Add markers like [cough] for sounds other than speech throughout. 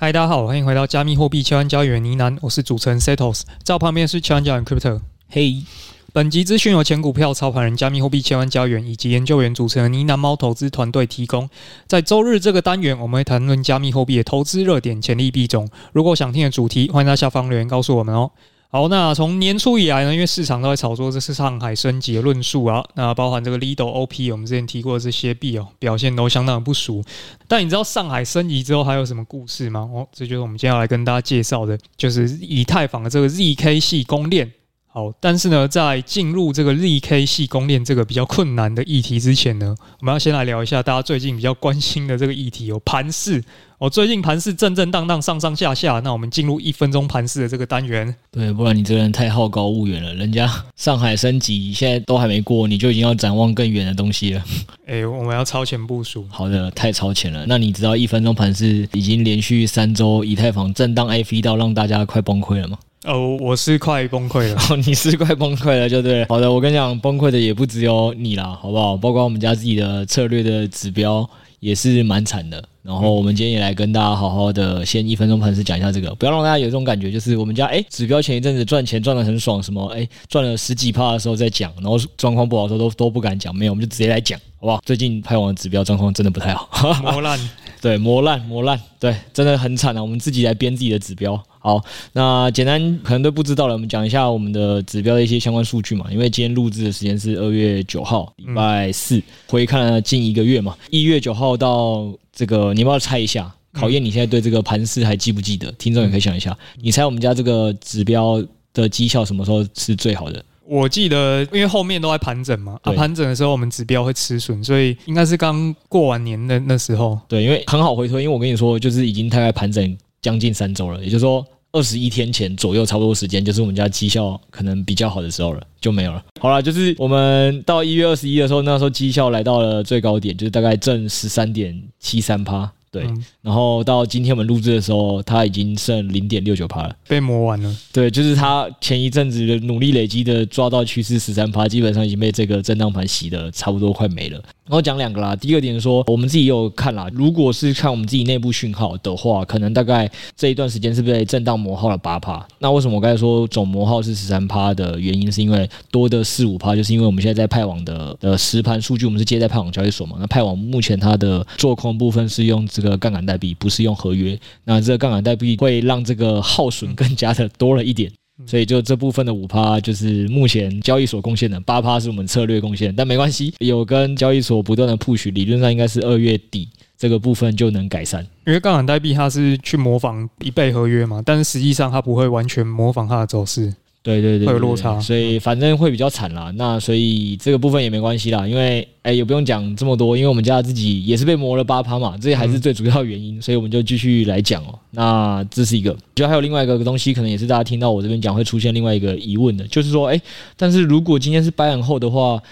嗨，大家好，欢迎回到加密货币千万交易员呢喃，我是主持人 Setos，在我旁边是千万交易员 Crypto。嘿，本集资讯由前股票操盘人、加密货币千万交易员以及研究员主持人呢喃猫投资团队提供。在周日这个单元，我们会谈论加密货币的投资热点、潜力币种。如果想听的主题，欢迎在下方留言告诉我们哦。好，那从年初以来呢，因为市场都在炒作这是上海升级的论述啊，那包含这个 Lido OP，我们之前提过的这些币哦，表现都相当的不俗。但你知道上海升级之后还有什么故事吗？哦，这就是我们接下来跟大家介绍的，就是以太坊的这个 ZK 系公链。好，但是呢，在进入这个力 K 系公链这个比较困难的议题之前呢，我们要先来聊一下大家最近比较关心的这个议题，有盘市。哦，最近盘市震震荡荡，上上下下。那我们进入一分钟盘市的这个单元。对，不然你这个人太好高骛远了。人家上海升级现在都还没过，你就已经要展望更远的东西了。[laughs] 哎、欸，我们要超前部署。好的，太超前了。那你知道一分钟盘市已经连续三周以太坊震荡 F 一到让大家快崩溃了吗？哦，我是快崩溃了。[laughs] 哦，你是快崩溃了，就对。好的，我跟你讲，崩溃的也不只有你啦，好不好？包括我们家自己的策略的指标也是蛮惨的。然后我们今天也来跟大家好好的先一分钟盘势讲一下这个，不要让大家有这种感觉，就是我们家哎指标前一阵子赚钱赚得很爽，什么哎赚了十几趴的时候再讲，然后状况不好的时候都都不敢讲，没有，我们就直接来讲，好不好？最近拍网的指标状况真的不太好，磨烂，对，磨烂磨烂，对，真的很惨啊！我们自己来编自己的指标。好，那简单可能都不知道了，我们讲一下我们的指标的一些相关数据嘛，因为今天录制的时间是二月九号，礼拜四，回看了近一个月嘛，一月九号到。这个你要不要猜一下？考验你现在对这个盘势还记不记得？听众也可以想一下，你猜我们家这个指标的绩效什么时候是最好的？我记得，因为后面都在盘整嘛，啊，盘整的时候我们指标会吃损，所以应该是刚过完年的那时候。对，因为很好回推，因为我跟你说，就是已经大概盘整将近三周了，也就是说。二十一天前左右，差不多时间，就是我们家绩效可能比较好的时候了，就没有了。好了，就是我们到一月二十一的时候，那时候绩效来到了最高点，就是大概正十三点七三趴。对，然后到今天我们录制的时候，它已经剩零点六九趴了，被磨完了。对，就是它前一阵子的努力累积的抓到趋势十三趴，基本上已经被这个震荡盘洗的差不多快没了。然后讲两个啦，第二点说，我们自己有看啦，如果是看我们自己内部讯号的话，可能大概这一段时间是被震荡磨耗了八趴。那为什么我刚才说总磨耗是十三趴的原因，是因为多的四五趴，就是因为我们现在在派网的的实盘数据，我们是接在派网交易所嘛，那派网目前它的做空部分是用。这个杠杆代币不是用合约，那这个杠杆代币会让这个耗损更加的多了一点，所以就这部分的五趴就是目前交易所贡献的，八趴是我们策略贡献，但没关系，有跟交易所不断的 push，理论上应该是二月底这个部分就能改善，因为杠杆代币它是去模仿一倍合约嘛，但是实际上它不会完全模仿它的走势。对对对，会有落差，所以反正会比较惨啦。那所以这个部分也没关系啦，因为哎也不用讲这么多，因为我们家自己也是被磨了八趴嘛，这还是最主要原因，所以我们就继续来讲哦。那这是一个，就还有另外一个东西，可能也是大家听到我这边讲会出现另外一个疑问的，就是说，哎，但是如果今天是 buy and hold 的话，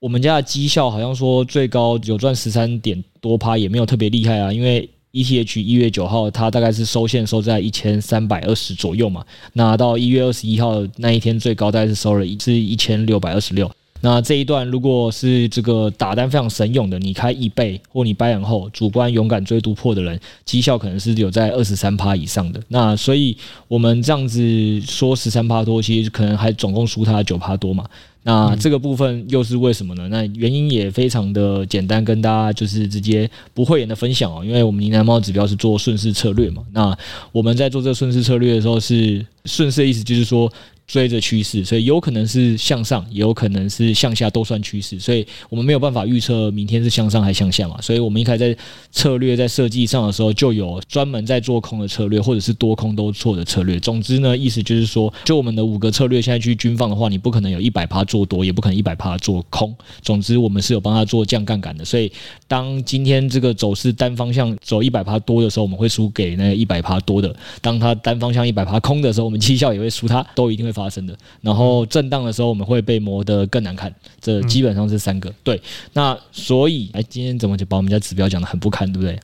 我们家的绩效好像说最高有赚十三点多趴，也没有特别厉害啊，因为。ETH 一月九号，它大概是收线收在一千三百二十左右嘛。那到一月二十一号那一天，最高大概是收了一是一千六百二十六。那这一段如果是这个打单非常神勇的，你开一倍或你掰然后主观勇敢追突破的人，绩效可能是有在二十三趴以上的。那所以我们这样子说十三趴多，其实可能还总共输他九趴多嘛。那这个部分又是为什么呢？那原因也非常的简单，跟大家就是直接不会言的分享哦。因为我们云南猫指标是做顺势策略嘛，那我们在做这个顺势策略的时候，是顺势的意思就是说。追着趋势，所以有可能是向上，也有可能是向下，都算趋势。所以我们没有办法预测明天是向上还向下嘛。所以我们一开始在策略在设计上的时候，就有专门在做空的策略，或者是多空都错的策略。总之呢，意思就是说，就我们的五个策略现在去均放的话，你不可能有一百趴做多，也不可能一百趴做空。总之，我们是有帮他做降杠杆的。所以，当今天这个走势单方向走一百趴多的时候，我们会输给那个一百趴多的；当他单方向一百趴空的时候，我们绩效也会输他，都一定会。发生的。然后震荡的时候，我们会被磨得更难看。这基本上是三个。对，那所以，哎，今天怎么就把我们家指标讲得很不堪，对不对？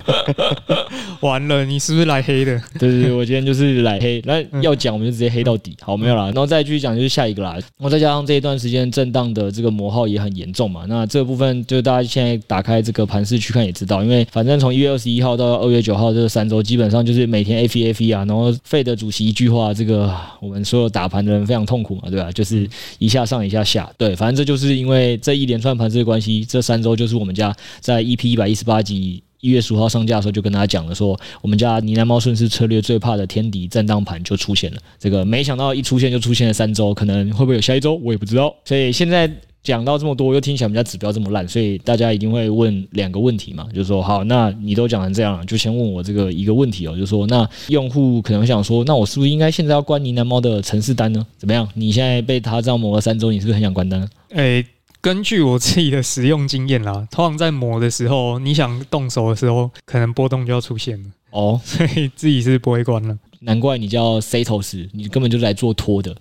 [laughs] 完了，你是不是来黑的？对对对，我今天就是来黑。那要讲，我们就直接黑到底。好，没有啦。然后再继续讲，就是下一个啦。然后再加上这一段时间震荡的这个磨耗也很严重嘛。那这个部分，就大家现在打开这个盘势去看也知道，因为反正从一月二十一号到二月九号这三周，基本上就是每天 FEFE 啊，然后费的主席一句话，这个我们所有打盘的非常痛苦嘛，对吧？就是一下上一下下，对，反正这就是因为这一连串盘势的关系，这三周就是我们家在 EP 一百一十八集。一月十五号上架的时候，就跟大家讲了，说我们家呢喃猫顺势策略最怕的天敌震荡盘就出现了。这个没想到一出现就出现了三周，可能会不会有下一周，我也不知道。所以现在讲到这么多，又听起来我们家指标这么烂，所以大家一定会问两个问题嘛，就是说，好，那你都讲成这样了，就先问我这个一个问题哦，就是说，那用户可能想说，那我是不是应该现在要关呢喃猫的城市单呢？怎么样？你现在被他这样磨了三周，你是不是很想关单？哎。根据我自己的使用经验啦，通常在磨的时候，你想动手的时候，可能波动就要出现了哦，[laughs] 所以自己是不会关了。难怪你叫 Setos，你根本就是来做托的。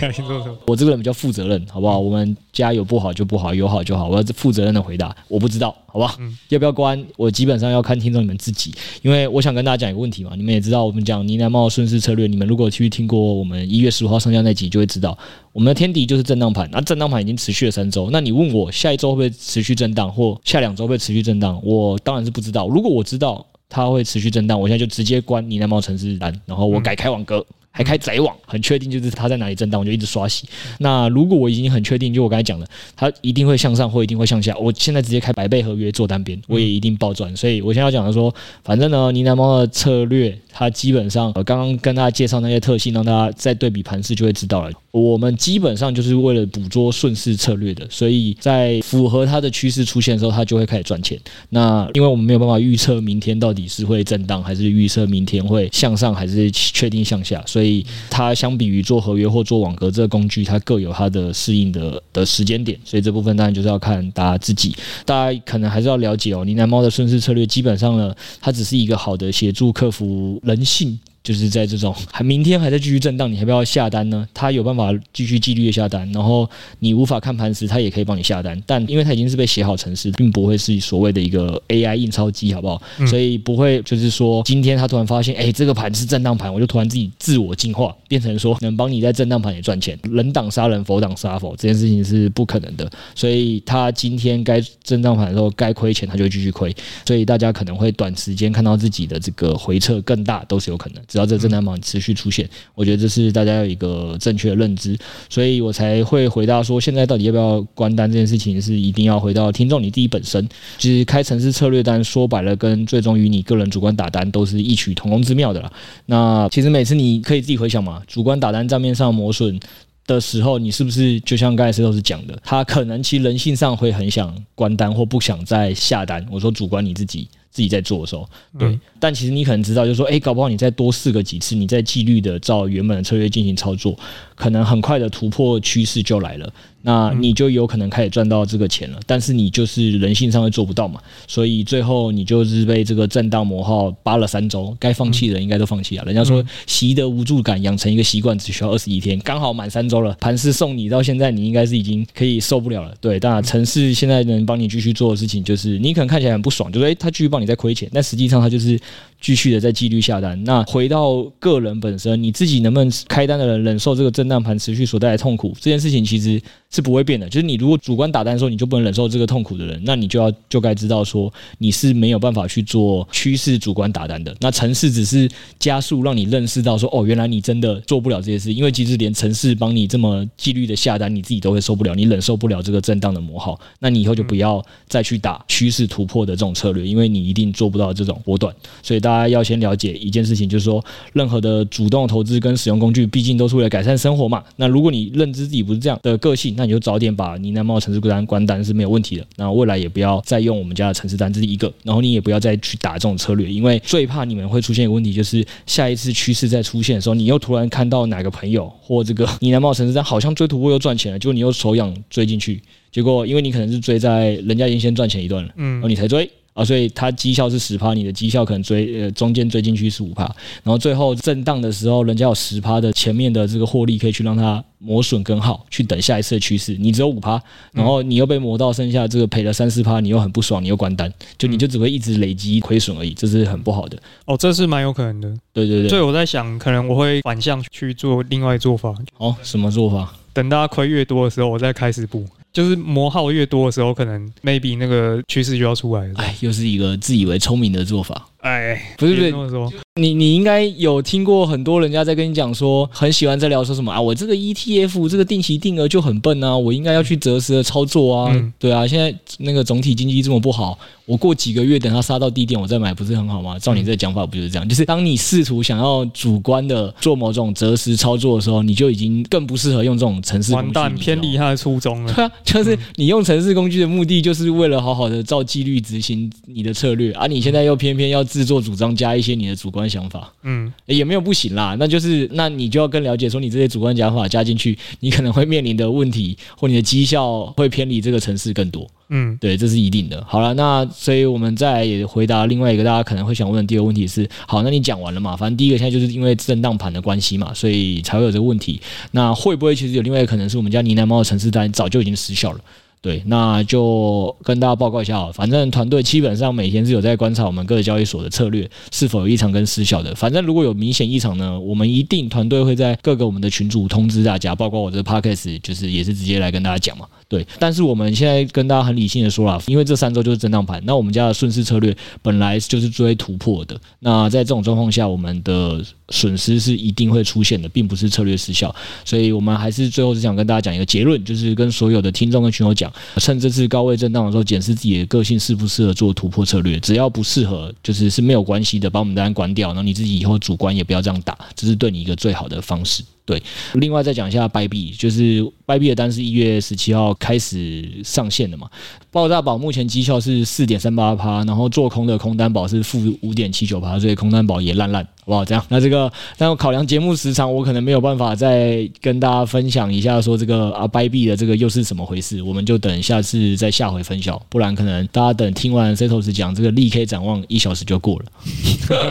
[laughs] 我这个人比较负责任，好不好？我们家有不好就不好，有好就好。我要负责任的回答，我不知道，好不好？嗯、要不要关？我基本上要看听众你们自己，因为我想跟大家讲一个问题嘛。你们也知道，我们讲呢喃猫顺势策略，你们如果去听过我们一月十五号上架那集，就会知道我们的天敌就是震荡盘。那震荡盘已经持续了三周，那你问我下一周会不会持续震荡，或下两周会不会持续震荡？我当然是不知道。如果我知道。它会持续震荡，我现在就直接关你那猫程式单，然后我改开网格。还开窄网，很确定就是它在哪里震荡，我就一直刷洗。那如果我已经很确定，就我刚才讲的，它一定会向上或一定会向下，我现在直接开百倍合约做单边，我也一定爆赚。所以我现在要讲的说，反正呢，呢喃猫的策略，它基本上我刚刚跟大家介绍那些特性，让大家再对比盘势就会知道了。我们基本上就是为了捕捉顺势策略的，所以在符合它的趋势出现的时候，它就会开始赚钱。那因为我们没有办法预测明天到底是会震荡，还是预测明天会向上，还是确定向下，所以。所以它相比于做合约或做网格这个工具，它各有它的适应的的时间点，所以这部分当然就是要看大家自己。大家可能还是要了解哦，呢喃猫的顺势策略基本上呢，它只是一个好的协助克服人性。就是在这种还明天还在继续震荡，你还不要下单呢？他有办法继续纪律的下单，然后你无法看盘时，他也可以帮你下单。但因为它已经是被写好程式，并不会是所谓的一个 AI 印钞机，好不好？所以不会就是说今天他突然发现，哎，这个盘是震荡盘，我就突然自己自我进化，变成说能帮你在震荡盘也赚钱。人挡杀人，佛挡杀佛，这件事情是不可能的。所以他今天该震荡盘的时候该亏钱，他就会继续亏。所以大家可能会短时间看到自己的这个回撤更大，都是有可能。只要这震荡榜持续出现，我觉得这是大家有一个正确的认知，所以我才会回答说，现在到底要不要关单这件事情，是一定要回到听众你自己本身。其实开城市策略单，说白了，跟最终与你个人主观打单都是异曲同工之妙的啦。那其实每次你可以自己回想嘛，主观打单账面上磨损的时候，你是不是就像刚才石头是讲的，他可能其实人性上会很想关单或不想再下单。我说主观你自己。自己在做的时候，对，嗯、但其实你可能知道，就是说，哎、欸，搞不好你再多试个几次，你再纪律的照原本的策略进行操作，可能很快的突破趋势就来了。那你就有可能开始赚到这个钱了，但是你就是人性上会做不到嘛，所以最后你就是被这个震荡磨耗扒了三周，该放弃的人应该都放弃了。人家说习得无助感养成一个习惯只需要二十一天，刚好满三周了，盘势送你到现在，你应该是已经可以受不了了。对，当然城市现在能帮你继续做的事情，就是你可能看起来很不爽，就是诶，他继续帮你在亏钱，但实际上他就是。继续的在纪律下单。那回到个人本身，你自己能不能开单的人忍受这个震荡盘持续所带来痛苦？这件事情其实是不会变的。就是你如果主观打单的时候，你就不能忍受这个痛苦的人，那你就要就该知道说你是没有办法去做趋势主观打单的。那程式只是加速让你认识到说，哦，原来你真的做不了这些事。因为其实连程式帮你这么纪律的下单，你自己都会受不了，你忍受不了这个震荡的磨耗。那你以后就不要再去打趋势突破的这种策略，因为你一定做不到这种波段。所以大家要先了解一件事情，就是说，任何的主动投资跟使用工具，毕竟都是为了改善生活嘛。那如果你认知自己不是这样的个性，那你就早点把呢喃猫程式单关单是没有问题的。那未来也不要再用我们家的城市单，这是一个。然后你也不要再去打这种策略，因为最怕你们会出现一个问题，就是下一次趋势再出现的时候，你又突然看到哪个朋友或这个呢喃猫城市单好像追突破又赚钱了，结果你又手痒追进去。结果，因为你可能是追在人家已经先赚钱一段了，嗯，然后你才追，啊，所以它绩效是十趴，你的绩效可能追呃中间追进去是五趴，然后最后震荡的时候，人家有十趴的前面的这个获利可以去让它磨损更好，去等下一次的趋势。你只有五趴，然后你又被磨到剩下这个赔了三四趴，你又很不爽，你又关单，就你就只会一直累积亏损而已，这是很不好的。哦，这是蛮有可能的。对对对，所以我在想，可能我会反向去做另外做法。哦，什么做法？等大家亏越多的时候，我再开始补。就是磨耗越多的时候，可能 maybe 那个趋势就要出来了。哎，又是一个自以为聪明的做法。哎，不是不是，你你应该有听过很多人家在跟你讲说，很喜欢在聊说什么啊，我这个 ETF 这个定期定额就很笨啊，我应该要去择时的操作啊。嗯、对啊，现在那个总体经济这么不好，我过几个月等它杀到低点我再买不是很好吗？照你这讲法不就是这样？就是当你试图想要主观的做某种择时操作的时候，你就已经更不适合用这种城市工具。完蛋，偏离他的初衷了。对啊，就是你用城市工具的目的就是为了好好的照纪律执行你的策略，而、啊、你现在又偏偏要。自作主张加一些你的主观想法，嗯，也没有不行啦。那就是，那你就要更了解说，你这些主观想法加进去，你可能会面临的问题，或你的绩效会偏离这个城市更多。嗯，对，这是一定的。好了，那所以我们再也回答另外一个大家可能会想问的第二个问题是：好，那你讲完了嘛？反正第一个现在就是因为震荡盘的关系嘛，所以才会有这个问题。那会不会其实有另外一个可能是我们家呢喃猫的城市单早就已经失效了？对，那就跟大家报告一下，反正团队基本上每天是有在观察我们各个交易所的策略是否有异常跟失效的。反正如果有明显异常呢，我们一定团队会在各个我们的群组通知大家，包括我这个 podcast 就是也是直接来跟大家讲嘛。对，但是我们现在跟大家很理性的说了，因为这三周就是震荡盘，那我们家的顺势策略本来就是追突破的。那在这种状况下，我们的损失是一定会出现的，并不是策略失效。所以我们还是最后是想跟大家讲一个结论，就是跟所有的听众跟群友讲，趁这次高位震荡的时候，检视自己的个性适不适合做突破策略。只要不适合，就是是没有关系的，把我们单关掉，然后你自己以后主观也不要这样打，这是对你一个最好的方式。对，另外再讲一下 b 币就是 b 币的单是一月十七号开始上线的嘛。爆炸宝目前绩效是四点三八趴，然后做空的空单宝是负五点七九趴，所以空单宝也烂烂，好不好？这样，那这个，但我考量节目时长，我可能没有办法再跟大家分享一下说这个啊 bye b 的这个又是什么回事，我们就等下次再下回分享，不然可能大家等听完 Setos 讲这个立 K 展望一小时就过了。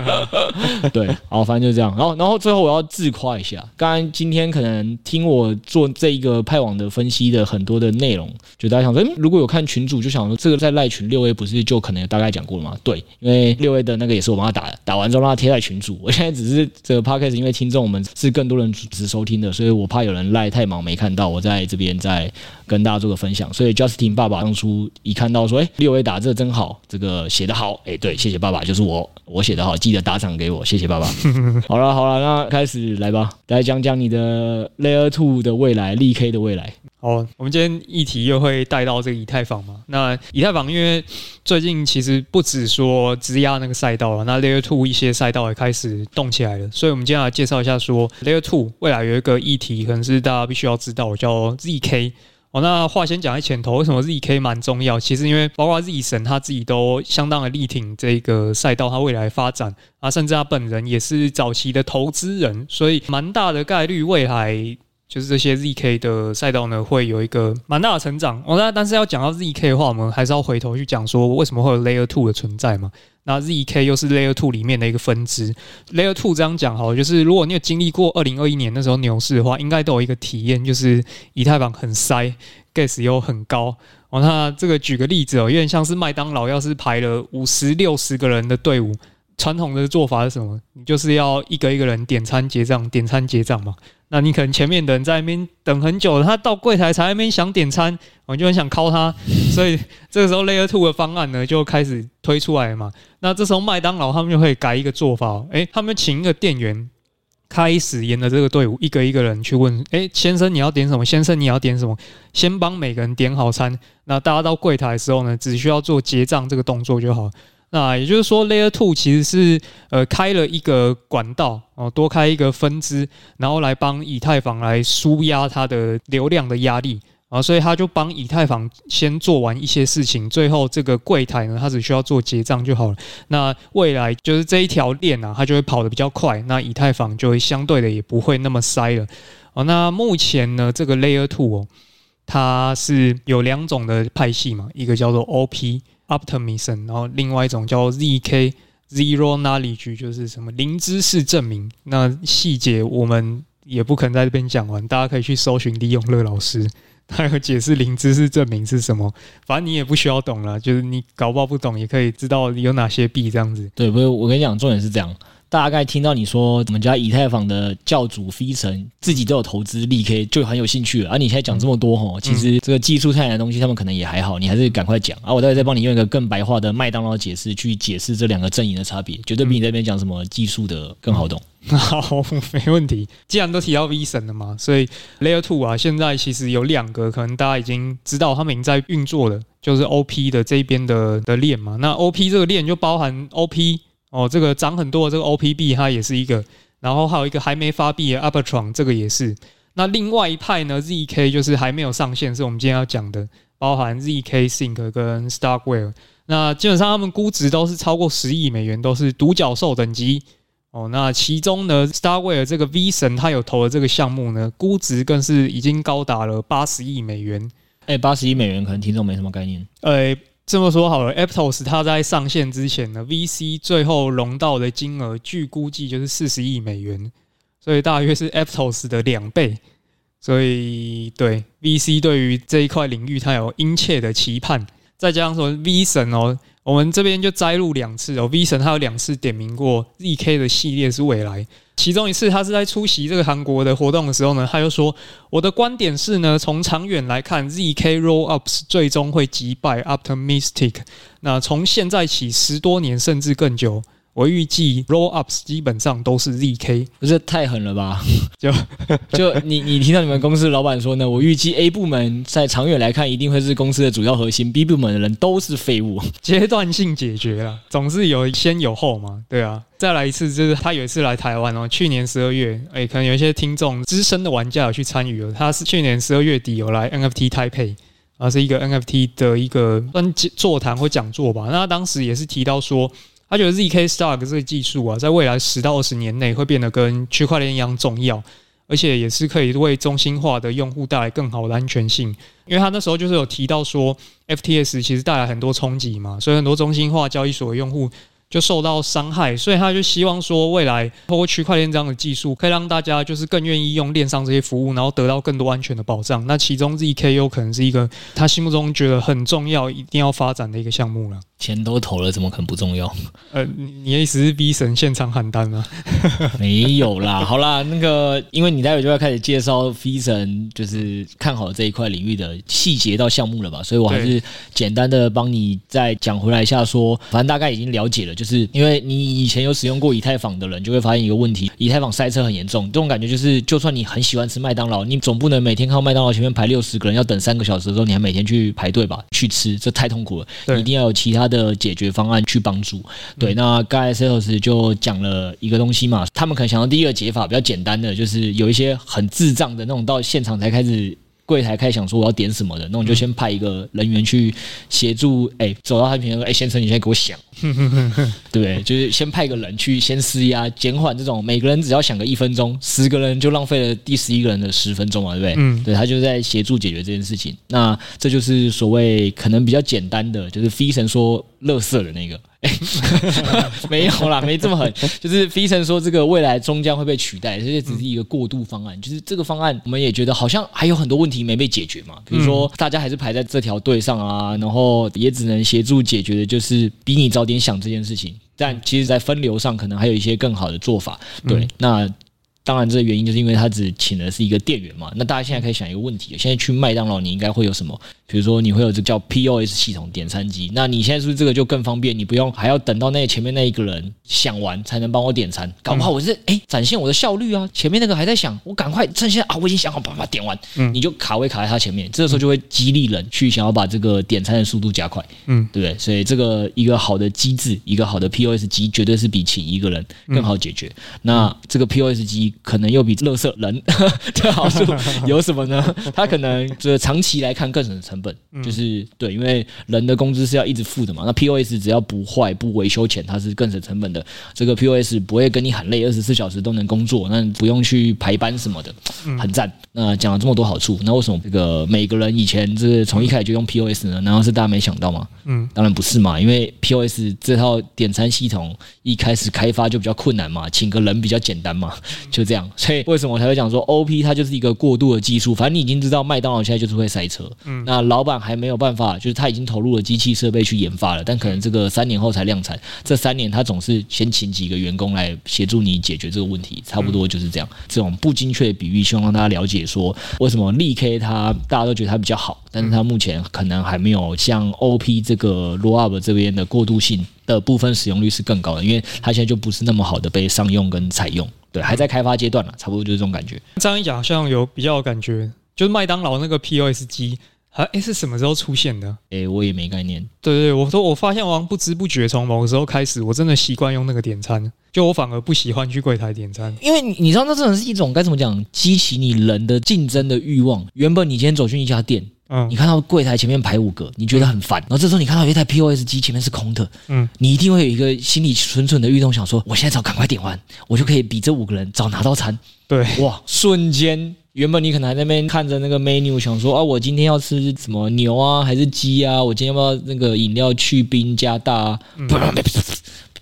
[laughs] 对，好，反正就这样。然后，然后最后我要自夸一下，刚刚今天可能听我做这一个派网的分析的很多的内容，就大家想说，如果有看群。主就想说，这个在赖群六 A 不是就可能有大概讲过了吗？对，因为六 A 的那个也是我帮他打的，打完之后让他贴在群组。我现在只是这个 podcast，因为听众我们是更多人只收听的，所以我怕有人赖太忙没看到，我在这边再跟大家做个分享。所以 Justin 爸爸当初一看到说，哎，六 A 打这真好，这个写得好，哎，对，谢谢爸爸，就是我，我写得好，记得打赏给我，谢谢爸爸。[laughs] 好了好了，那开始来吧，来讲讲你的 Layer Two 的未来，力 K 的未来。好，我们今天议题又会带到这个以太坊嘛？那以太坊因为最近其实不止说质押那个赛道了，那 Layer Two 一些赛道也开始动起来了。所以我们今天来介绍一下说 Layer Two 未来有一个议题，可能是大家必须要知道，叫 ZK。哦，那话先讲在前头，为什么 ZK 蛮重要？其实因为包括 Z 神他自己都相当的力挺这个赛道，他未来发展啊，甚至他本人也是早期的投资人，所以蛮大的概率未来。就是这些 ZK 的赛道呢，会有一个蛮大的成长。哦，那但是要讲到 ZK 的话，我们还是要回头去讲说，为什么会有 Layer Two 的存在嘛？那 ZK 又是 Layer Two 里面的一个分支。Layer Two 这样讲好，就是如果你有经历过二零二一年那时候牛市的话，应该都有一个体验，就是以太坊很塞，Gas 又很高。哦，那这个举个例子哦，有点像是麦当劳要是排了五十六十个人的队伍，传统的做法是什么？你就是要一个一个人点餐结账，点餐结账嘛。那你可能前面的人在那边等很久了，他到柜台才那边想点餐，我就很想敲他，所以这个时候 Layer Two 的方案呢就开始推出来嘛。那这时候麦当劳他们就会改一个做法，诶、他们请一个店员开始沿着这个队伍一个一个人去问，诶、先生你要点什么？先生你要点什么？先帮每个人点好餐，那大家到柜台的时候呢，只需要做结账这个动作就好。那也就是说，Layer Two 其实是呃开了一个管道哦，多开一个分支，然后来帮以太坊来纾压它的流量的压力啊，所以他就帮以太坊先做完一些事情，最后这个柜台呢，它只需要做结账就好了。那未来就是这一条链啊，它就会跑得比较快，那以太坊就会相对的也不会那么塞了。哦，那目前呢，这个 Layer Two 哦，它是有两种的派系嘛，一个叫做 OP。Optimism，然后另外一种叫 ZK Zero Knowledge，就是什么零知识证明。那细节我们也不可能在这边讲完，大家可以去搜寻李永乐老师，他有解释零知识证明是什么。反正你也不需要懂了，就是你搞不好不懂也可以知道有哪些币这样子。对，不是我跟你讲，重点是这样。大概听到你说我们家以太坊的教主 V 神自己都有投资力可以就很有兴趣了。而、啊、你现在讲这么多吼，其实这个技术上的东西他们可能也还好，你还是赶快讲。啊，我待会再帮你用一个更白话的麦当劳解释去解释这两个阵营的差别，绝对比你那边讲什么技术的更好懂。好，没问题。既然都提到 V 神了嘛，所以 Layer Two 啊，现在其实有两个可能大家已经知道他们已经在运作了，就是 OP 的这边的的链嘛。那 OP 这个链就包含 OP。哦，这个涨很多的这个 OPB，它也是一个，然后还有一个还没发币的 Arbitrum，这个也是。那另外一派呢，ZK 就是还没有上线，是我们今天要讲的，包含 ZK Sync 跟 Starkware。那基本上他们估值都是超过十亿美元，都是独角兽等级。哦，那其中呢，Starkware 这个 V 神他有投的这个项目呢，估值更是已经高达了八十亿美元。哎，八十亿美元可能听众没什么概念。呃。这么说好了，Aptos 它在上线之前呢，VC 最后融到的金额据估计就是四十亿美元，所以大约是 Aptos 的两倍。所以对 VC 对于这一块领域，它有殷切的期盼。再加上说 V 神哦，我们这边就摘录两次哦，V 神它有两次点名过 ZK 的系列是未来。其中一次，他是在出席这个韩国的活动的时候呢，他又说：“我的观点是呢，从长远来看，ZK Rollups 最终会击败 Optimistic。那从现在起十多年甚至更久。”我预计 Rollups 基本上都是 ZK，不是太狠了吧？[laughs] 就 [laughs] 就你你听到你们公司老板说呢？我预计 A 部门在长远来看一定会是公司的主要核心，B 部门的人都是废物，[laughs] 阶段性解决了，总是有先有后嘛，对啊。再来一次，就是他有一次来台湾哦，去年十二月，哎，可能有一些听众资深的玩家有去参与了。他是去年十二月底有来 NFT Taipei，啊，是一个 NFT 的一个专座谈或讲座吧。那他当时也是提到说。他觉得 zk Stark 这个技术啊，在未来十到二十年内会变得跟区块链一样重要，而且也是可以为中心化的用户带来更好的安全性。因为他那时候就是有提到说，FTS 其实带来很多冲击嘛，所以很多中心化交易所的用户。就受到伤害，所以他就希望说，未来通过区块链这样的技术，可以让大家就是更愿意用链上这些服务，然后得到更多安全的保障。那其中 ZK 有可能是一个他心目中觉得很重要、一定要发展的一个项目了。钱都投了，怎么可能不重要？[laughs] 呃，你的意思是 V 神现场喊单吗？[laughs] 没有啦，[laughs] 好啦，那个因为你待会就要开始介绍 V 神，就是看好这一块领域的细节到项目了吧？所以我还是简单的帮你再讲回来一下说，说反正大概已经了解了。就是因为你以前有使用过以太坊的人，就会发现一个问题：以太坊塞车很严重。这种感觉就是，就算你很喜欢吃麦当劳，你总不能每天看到麦当劳前面排六十个人，要等三个小时的时候，你还每天去排队吧？去吃，这太痛苦了。你一定要有其他的解决方案去帮助。对，那刚才 Sales 就讲了一个东西嘛，他们可能想到第一个解法比较简单的，就是有一些很智障的那种，到现场才开始。柜台开始想说我要点什么的，那我就先派一个人员去协助。哎、欸，走到他面前说：“哎、欸，先生，你先给我想，对不 [laughs] 对？就是先派一个人去先施压，减缓这种每个人只要想个一分钟，十个人就浪费了第十一个人的十分钟嘛，对不对？嗯，对，他就在协助解决这件事情。那这就是所谓可能比较简单的，就是 V 神说乐色的那个。哎，[laughs] 没有啦，没这么狠。就是飞神说这个未来终将会被取代，这些只是一个过渡方案。就是这个方案，我们也觉得好像还有很多问题没被解决嘛。比如说，大家还是排在这条队上啊，然后也只能协助解决的，就是比你早点想这件事情。但其实，在分流上，可能还有一些更好的做法。对，那。当然，这个原因就是因为他只请的是一个店员嘛。那大家现在可以想一个问题：现在去麦当劳，你应该会有什么？比如说，你会有这个叫 POS 系统点餐机。那你现在是不是这个就更方便？你不用还要等到那前面那一个人想完才能帮我点餐。搞不好我是哎，展现我的效率啊！前面那个还在想，我赶快趁现在啊，我已经想好，把它点完。嗯，你就卡位卡在他前面，这个时候就会激励人去想要把这个点餐的速度加快。嗯，对不对？所以这个一个好的机制，一个好的 POS 机，绝对是比请一个人更好解决。那这个 POS 机可能又比乐色人 [laughs] 的好处 [laughs] 有什么呢？他可能就是长期来看更省成成本，嗯、就是对，因为人的工资是要一直付的嘛。那 POS 只要不坏不维修钱，它是更省成本的。这个 POS 不会跟你喊累，二十四小时都能工作，那不用去排班什么的，很赞。那讲了这么多好处，那为什么这个每个人以前就是从一开始就用 POS 呢？难道是大家没想到吗？嗯，当然不是嘛，因为 POS 这套点餐系统一开始开发就比较困难嘛，请个人比较简单嘛，就这样。所以为什么我才会讲说 OP 它就是一个过渡的技术？反正你已经知道麦当劳现在就是会塞车，嗯，那老板还没有办法，就是他已经投入了机器设备去研发了，但可能这个三年后才量产。这三年他总是先请几个员工来协助你解决这个问题，差不多就是这样。这种不精确的比喻，希望让大家了解说为什么力 K 它大家都觉得它比较好，但是它目前可能还没有像 OP 这个 Rollup 这边的过渡性的部分使用率是更高的，因为它现在就不是那么好的被商用跟采用。对，还在开发阶段了，差不多就是这种感觉。这样一讲，好像有比较有感觉，就是麦当劳那个 POS 机，还诶是什么时候出现的？诶，我也没概念。对对对，我说我发现，我好像不知不觉从某个时候开始，我真的习惯用那个点餐，就我反而不喜欢去柜台点餐，因为你你知道，那真的是一种该怎么讲，激起你人的竞争的欲望。原本你今天走进一家店。嗯，你看到柜台前面排五个，你觉得很烦。然后这时候你看到有一台 POS 机前面是空的，嗯，你一定会有一个心里蠢蠢的欲动，想说我现在早赶快点完，我就可以比这五个人早拿到餐。对，哇，瞬间，原本你可能还在那边看着那个 menu，想说啊，我今天要吃什么牛啊，还是鸡啊？我今天要不要那个饮料去冰加大啊？嗯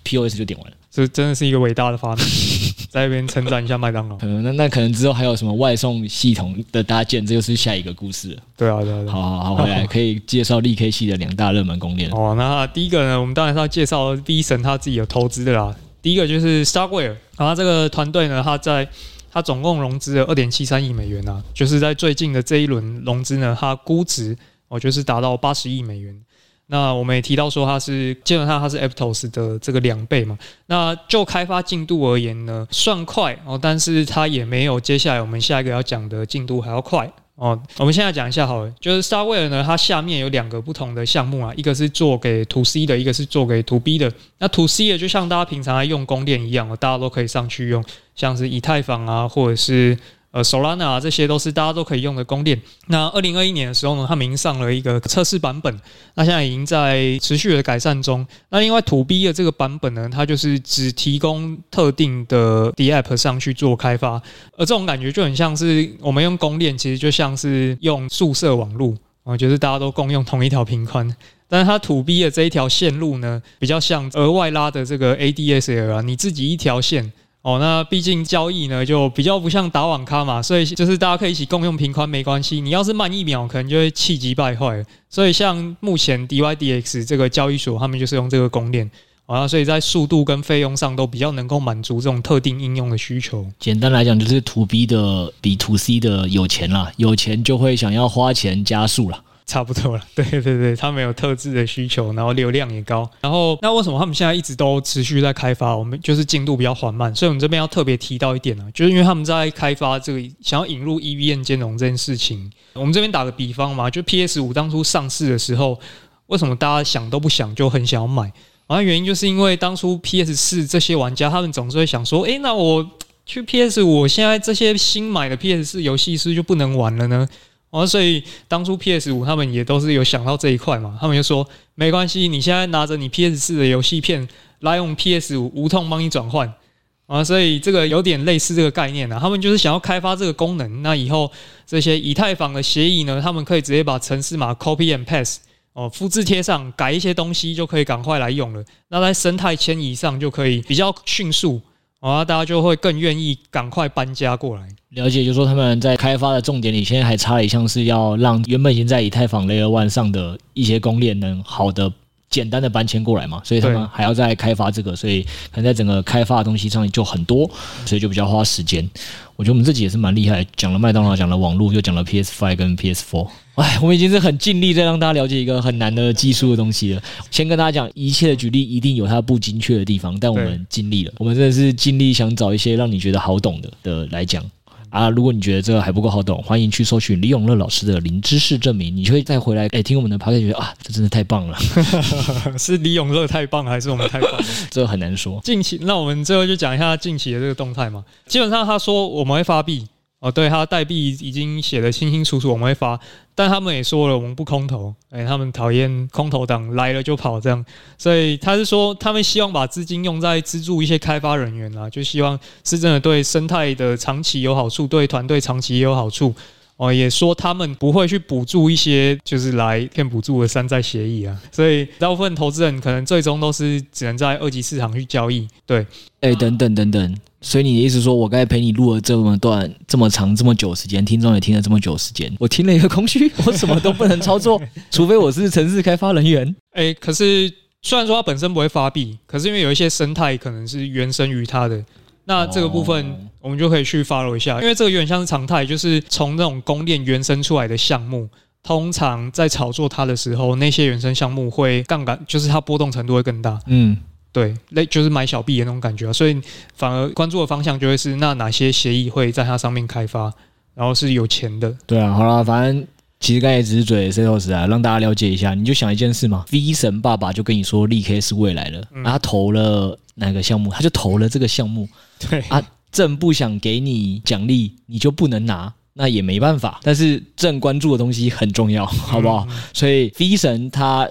，POS 就点完了。这真的是一个伟大的发明，在那边称赞一下麦当劳。嗯，那那可能之后还有什么外送系统的搭建，这就是下一个故事了。对啊，对啊。好好好，回来可以介绍力 K 系的两大热门公链。哦，那第一个呢，我们当然是要介绍 V 神他自己有投资的啦。第一个就是 Starkware，然后这个团队呢，他在它总共融资了二点七三亿美元啊，就是在最近的这一轮融资呢，它估值哦就是达到八十亿美元。那我们也提到说，它是基本上它是 Aptos 的这个两倍嘛。那就开发进度而言呢，算快哦，但是它也没有接下来我们下一个要讲的进度还要快哦。我们现在讲一下好了，就是 Starway 呢，它下面有两个不同的项目啊，一个是做给图 C 的，一个是做给图 B 的。那图 C 的就像大家平常在用公链一样，大家都可以上去用，像是以太坊啊，或者是。呃，Solana，这些都是大家都可以用的公链。那二零二一年的时候呢，他们已经上了一个测试版本，那现在已经在持续的改善中。那另外 To B 的这个版本呢，它就是只提供特定的 DApp 上去做开发，而这种感觉就很像是我们用公链，其实就像是用宿舍网络啊，就是大家都共用同一条频宽。但是它 To B 的这一条线路呢，比较像额外拉的这个 ADSL 啊，你自己一条线。哦，那毕竟交易呢，就比较不像打网咖嘛，所以就是大家可以一起共用频宽没关系。你要是慢一秒，可能就会气急败坏。所以像目前 DYDX 这个交易所，他们就是用这个公链啊，所以在速度跟费用上都比较能够满足这种特定应用的需求。简单来讲，就是 To B 的比 To C 的有钱啦，有钱就会想要花钱加速啦。差不多了，[laughs] 对对对，他们有特制的需求，然后流量也高，然后那为什么他们现在一直都持续在开发？我们就是进度比较缓慢，所以我们这边要特别提到一点呢，就是因为他们在开发这个想要引入 EVM 兼容这件事情。我们这边打个比方嘛，就 PS 五当初上市的时候，为什么大家想都不想就很想要买？好像原因就是因为当初 PS 四这些玩家他们总是会想说，诶，那我去 PS 五，我现在这些新买的 PS 四游戏是不是就不能玩了呢？哦，所以当初 PS 五他们也都是有想到这一块嘛，他们就说没关系，你现在拿着你 PS 四的游戏片来用 PS 五无痛帮你转换啊，所以这个有点类似这个概念啊，他们就是想要开发这个功能，那以后这些以太坊的协议呢，他们可以直接把程式码 copy and paste 哦，复制贴上，改一些东西就可以赶快来用了，那在生态迁移上就可以比较迅速。啊，大家就会更愿意赶快搬家过来。了解，就是说他们在开发的重点里，现在还差了一项，是要让原本已经在以太坊 Layer One 上的一些公链能好的、简单的搬迁过来嘛。所以他们还要再开发这个，所以可能在整个开发的东西上就很多，所以就比较花时间。我觉得我们自己也是蛮厉害，讲了麦当劳，讲了网络，又讲了 PS Five 跟 PS Four。哎，我们已经是很尽力在让大家了解一个很难的技术的东西了。先跟大家讲，一切的举例一定有它不精确的地方，但我们尽力了。我们真的是尽力想找一些让你觉得好懂的的来讲。啊，如果你觉得这个还不够好懂，欢迎去搜寻李永乐老师的零知识证明，你就会再回来哎听我们的 podcast 觉得啊，这真的太棒了。[laughs] 是李永乐太棒，还是我们太棒？[laughs] 这个很难说。近期，那我们最后就讲一下近期的这个动态嘛。基本上他说我们会发币。哦，对，他代币已经写得清清楚楚，我们会发，但他们也说了，我们不空投，哎，他们讨厌空投党来了就跑这样，所以他是说，他们希望把资金用在资助一些开发人员啊，就希望是真的对生态的长期有好处，对团队长期也有好处。哦，也说他们不会去补助一些就是来骗补助的山寨协议啊，所以大部分投资人可能最终都是只能在二级市场去交易。对，哎、等等等等，所以你的意思说我刚才陪你录了这么段这么长这么久时间，听众也听了这么久时间，我听了一个空虚，[laughs] 我什么都不能操作，[laughs] 除非我是城市开发人员。哎、欸，可是虽然说它本身不会发币，可是因为有一些生态可能是原生于它的。那这个部分我们就可以去 follow 一下，因为这个有点像是常态，就是从那种公链原生出来的项目，通常在炒作它的时候，那些原生项目会杠杆，就是它波动程度会更大。嗯，对，那就是买小币的那种感觉啊，所以反而关注的方向就会是那哪些协议会在它上面开发，然后是有钱的。对啊，好了，反正其实刚才也只是嘴 Setos 啊，让大家了解一下。你就想一件事嘛，V 神爸爸就跟你说利 K 是未来了，嗯、他投了哪个项目，他就投了这个项目。[laughs] 对啊，正不想给你奖励，你就不能拿，那也没办法。但是正关注的东西很重要，好不好？嗯、所以 V 神他。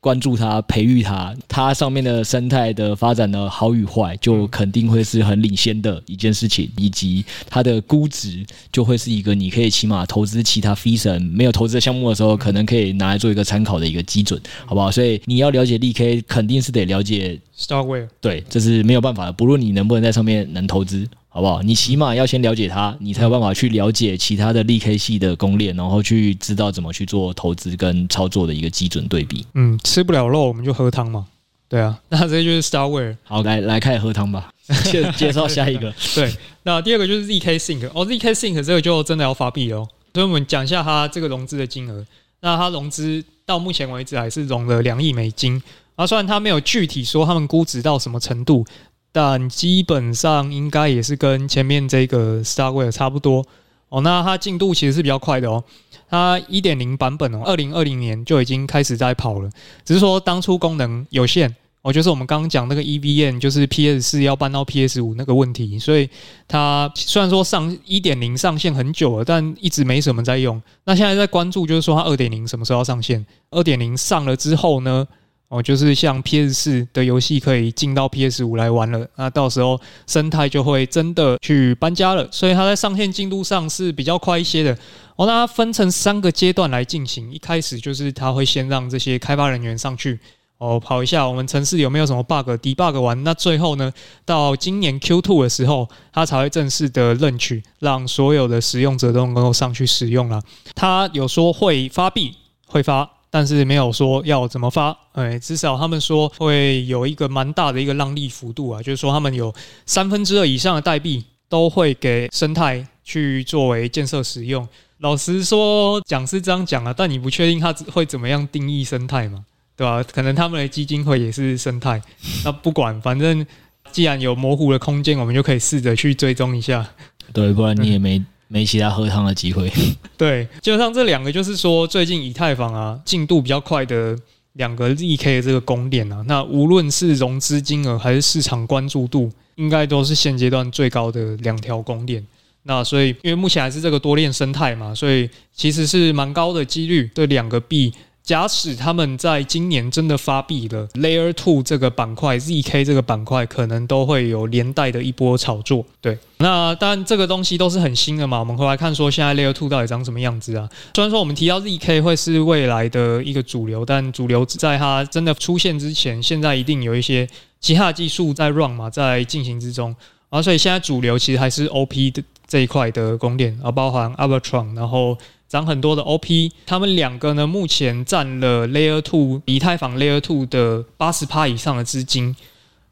关注它，培育它，它上面的生态的发展的好与坏，就肯定会是很领先的一件事情，以及它的估值就会是一个你可以起码投资其他 V 神没有投资的项目的时候，可能可以拿来做一个参考的一个基准，好不好？所以你要了解 LeeK，肯定是得了解 Starkware，对，这是没有办法的，不论你能不能在上面能投资。好不好？你起码要先了解它，你才有办法去了解其他的 LeeK 系的公链，然后去知道怎么去做投资跟操作的一个基准对比。嗯，吃不了肉我们就喝汤嘛。对啊，[laughs] 那这就是 Starkware。好，来来开始喝汤吧。[laughs] 介介绍下一个。对，那第二个就是 ZK Sync。哦，ZK Sync 这个就真的要发币哦。所以我们讲一下它这个融资的金额。那它融资到目前为止还是融了两亿美金。啊，虽然它没有具体说他们估值到什么程度。但基本上应该也是跟前面这个 Starware 差不多哦。那它进度其实是比较快的哦。它一点零版本哦，二零二零年就已经开始在跑了。只是说当初功能有限哦，就是我们刚刚讲那个 EVM，就是 PS 四要搬到 PS 五那个问题。所以它虽然说上一点零上线很久了，但一直没什么在用。那现在在关注，就是说它二点零什么时候要上线？二点零上了之后呢？哦，就是像 PS 四的游戏可以进到 PS 五来玩了，那到时候生态就会真的去搬家了，所以它在上线进度上是比较快一些的。哦，那它分成三个阶段来进行，一开始就是它会先让这些开发人员上去哦跑一下我们城市有没有什么 bug，debug 完，那最后呢，到今年 Q2 的时候，它才会正式的认取，让所有的使用者都能够上去使用了。它有说会发币，会发。但是没有说要怎么发，哎，至少他们说会有一个蛮大的一个让利幅度啊，就是说他们有三分之二以上的代币都会给生态去作为建设使用。老实说，讲是这样讲啊，但你不确定他会怎么样定义生态嘛，对吧？可能他们的基金会也是生态，那不管，反正既然有模糊的空间，我们就可以试着去追踪一下。对，不然你也没。没其他喝汤的机会。[laughs] 对，基本上这两个就是说，最近以太坊啊进度比较快的两个 ZK 的这个公链啊，那无论是融资金额还是市场关注度，应该都是现阶段最高的两条公链。那所以，因为目前还是这个多链生态嘛，所以其实是蛮高的几率对两个币。假使他们在今年真的发币了，Layer Two 这个板块，ZK 这个板块可能都会有连带的一波炒作。对，那当然这个东西都是很新的嘛，我们回来看说现在 Layer Two 到底长什么样子啊？虽然说我们提到 ZK 会是未来的一个主流，但主流在它真的出现之前，现在一定有一些其他的技术在 run 嘛，在进行之中。啊，所以现在主流其实还是 OP 的这一块的供电啊，包含 Arbitrum，然后。涨很多的 OP，他们两个呢，目前占了 Layer Two 以太坊 Layer Two 的八十趴以上的资金。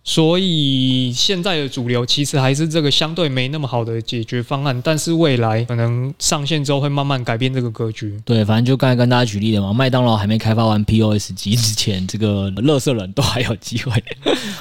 所以现在的主流其实还是这个相对没那么好的解决方案，但是未来可能上线之后会慢慢改变这个格局。对，反正就刚才跟大家举例的嘛，麦当劳还没开发完 POS 机之前，这个乐色人都还有机会。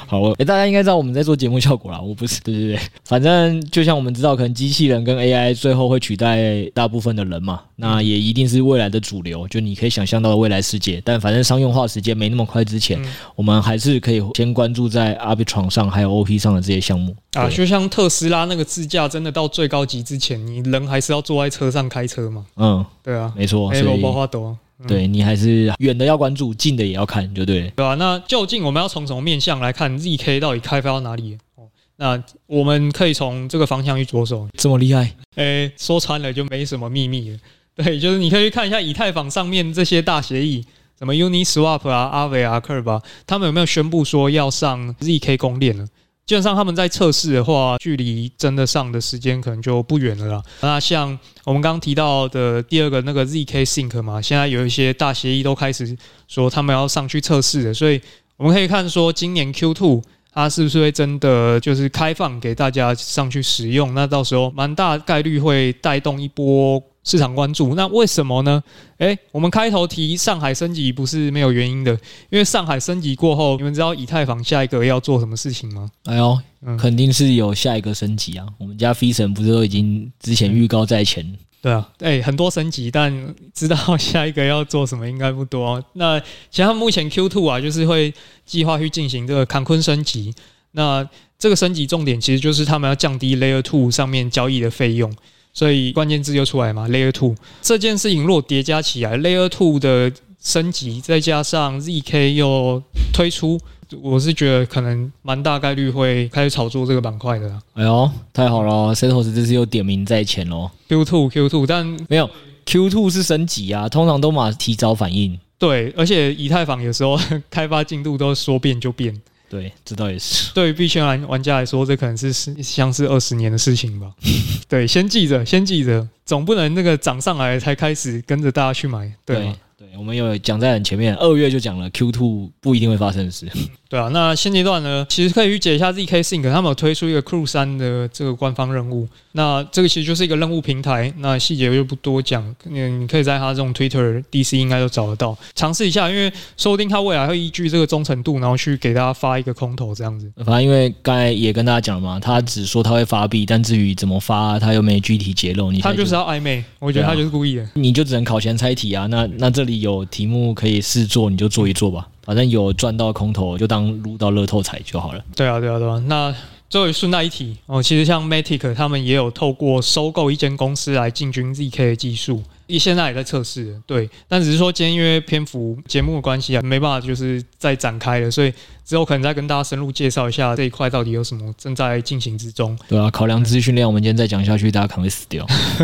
好，诶、欸，大家应该知道我们在做节目效果啦，我不是，对对对，反正就像我们知道，可能机器人跟 AI 最后会取代大部分的人嘛，那也一定是未来的主流，就你可以想象到的未来世界。但反正商用化时间没那么快之前，嗯、我们还是可以先关注在阿。Arbitrum 上还有 OP 上的这些项目啊，就像特斯拉那个自驾，真的到最高级之前，你人还是要坐在车上开车嘛？嗯，对啊，没错，所以包括多，对你还是远的要关注，近的也要看，就对，对啊，那究竟我们要从什么面向来看 ZK 到底开发到哪里？哦，那我们可以从这个方向去着手。这么厉害？诶，说穿了就没什么秘密了。对，就是你可以去看一下以太坊上面这些大协议。什么 Uniswap 啊、Aave 啊、Curve，他们有没有宣布说要上 ZK 公链呢？基本上他们在测试的话，距离真的上的时间可能就不远了啦。那像我们刚刚提到的第二个那个 ZK Sync 嘛，现在有一些大协议都开始说他们要上去测试的，所以我们可以看说今年 Q2 它是不是会真的就是开放给大家上去使用？那到时候蛮大概率会带动一波。市场关注，那为什么呢？诶，我们开头提上海升级不是没有原因的，因为上海升级过后，你们知道以太坊下一个要做什么事情吗？哎呦，嗯、肯定是有下一个升级啊！我们家 Phi 神不是都已经之前预告在前？对啊，诶，很多升级，但知道下一个要做什么应该不多。那其实他目前 Q two 啊，就是会计划去进行这个坎昆升级。那这个升级重点其实就是他们要降低 Layer Two 上面交易的费用。所以关键字就出来嘛，Layer Two 这件事情如果叠加起来，Layer Two 的升级再加上 ZK 又推出，我是觉得可能蛮大概率会开始炒作这个板块的。哎呦，太好了，Setos 这次又点名在前喽。Q Two Q Two，但没有 Q Two 是升级啊，通常都嘛提早反应。对，而且以太坊有时候 [laughs] 开发进度都说变就变。对，这倒也是。对于币圈玩玩家来说，这可能是是像是二十年的事情吧。[laughs] 对，先记着，先记着，总不能那个涨上来才开始跟着大家去买，对吗？对，对，我们有讲在很前面，二月就讲了 Q two 不一定会发生的事。对啊，那现阶段呢，其实可以去解一下 ZK Sync，他们有推出一个 Crew 三的这个官方任务。那这个其实就是一个任务平台，那细节我就不多讲。嗯，你可以在他这种 Twitter DC 应该都找得到，尝试一下，因为说不定他未来会依据这个忠诚度，然后去给大家发一个空投这样子。反正因为刚才也跟大家讲了嘛，他只说他会发币，但至于怎么发，他又没具体揭露。你他就是要暧昧，我觉得他就是故意的。你就只能考前猜题啊。那那这里有题目可以试做，你就做一做吧。反正有赚到空投，就当撸到乐透彩就好了。对啊，对啊，对啊。那。最后顺带一提哦，其实像 Matic 他们也有透过收购一间公司来进军 ZK 的技术，现在也在测试。对，但只是说今天因为篇幅节目的关系啊，没办法就是再展开了，所以。之后可能再跟大家深入介绍一下这一块到底有什么正在进行之中。对啊，考量资讯量，我们今天再讲下去，大家可能会死掉。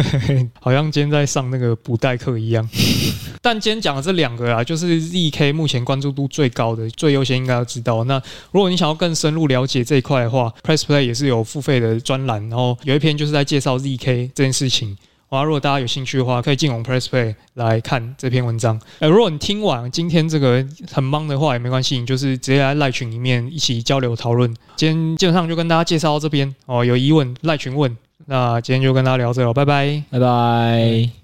[laughs] 好像今天在上那个补代课一样。[laughs] 但今天讲的这两个啊，就是 ZK 目前关注度最高的、最优先应该要知道。那如果你想要更深入了解这一块的话，Press Play 也是有付费的专栏，然后有一篇就是在介绍 ZK 这件事情。啊，如果大家有兴趣的话，可以进我们 PressPlay 来看这篇文章。呃，如果你听完今天这个很忙的话，也没关系，你就是直接来赖群里面一起交流讨论。今天基本上就跟大家介绍到这边哦，有疑问赖群问。那今天就跟大家聊这了，拜拜，拜拜。